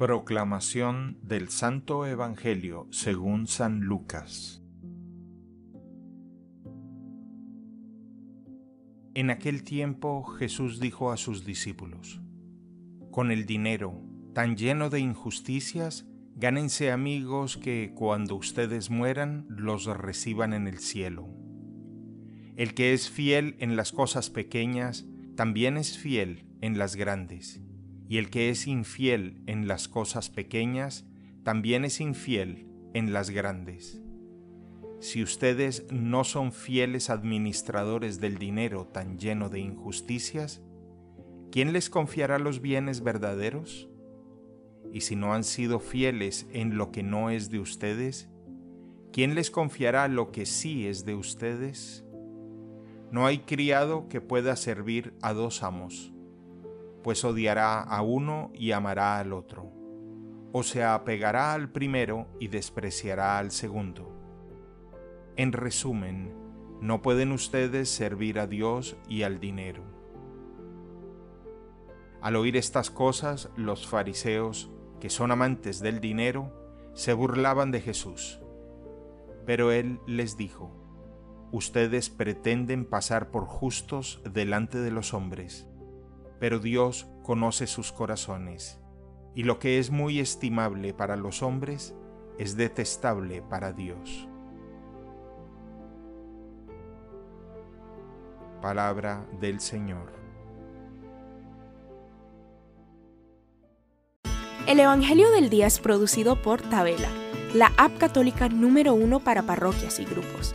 Proclamación del Santo Evangelio según San Lucas En aquel tiempo Jesús dijo a sus discípulos, Con el dinero tan lleno de injusticias, gánense amigos que cuando ustedes mueran los reciban en el cielo. El que es fiel en las cosas pequeñas, también es fiel en las grandes y el que es infiel en las cosas pequeñas, también es infiel en las grandes. Si ustedes no son fieles administradores del dinero tan lleno de injusticias, ¿quién les confiará los bienes verdaderos? Y si no han sido fieles en lo que no es de ustedes, ¿quién les confiará lo que sí es de ustedes? No hay criado que pueda servir a dos amos pues odiará a uno y amará al otro, o se apegará al primero y despreciará al segundo. En resumen, no pueden ustedes servir a Dios y al dinero. Al oír estas cosas, los fariseos, que son amantes del dinero, se burlaban de Jesús. Pero él les dijo, Ustedes pretenden pasar por justos delante de los hombres pero Dios conoce sus corazones, y lo que es muy estimable para los hombres es detestable para Dios. Palabra del Señor. El Evangelio del Día es producido por Tabela, la app católica número uno para parroquias y grupos.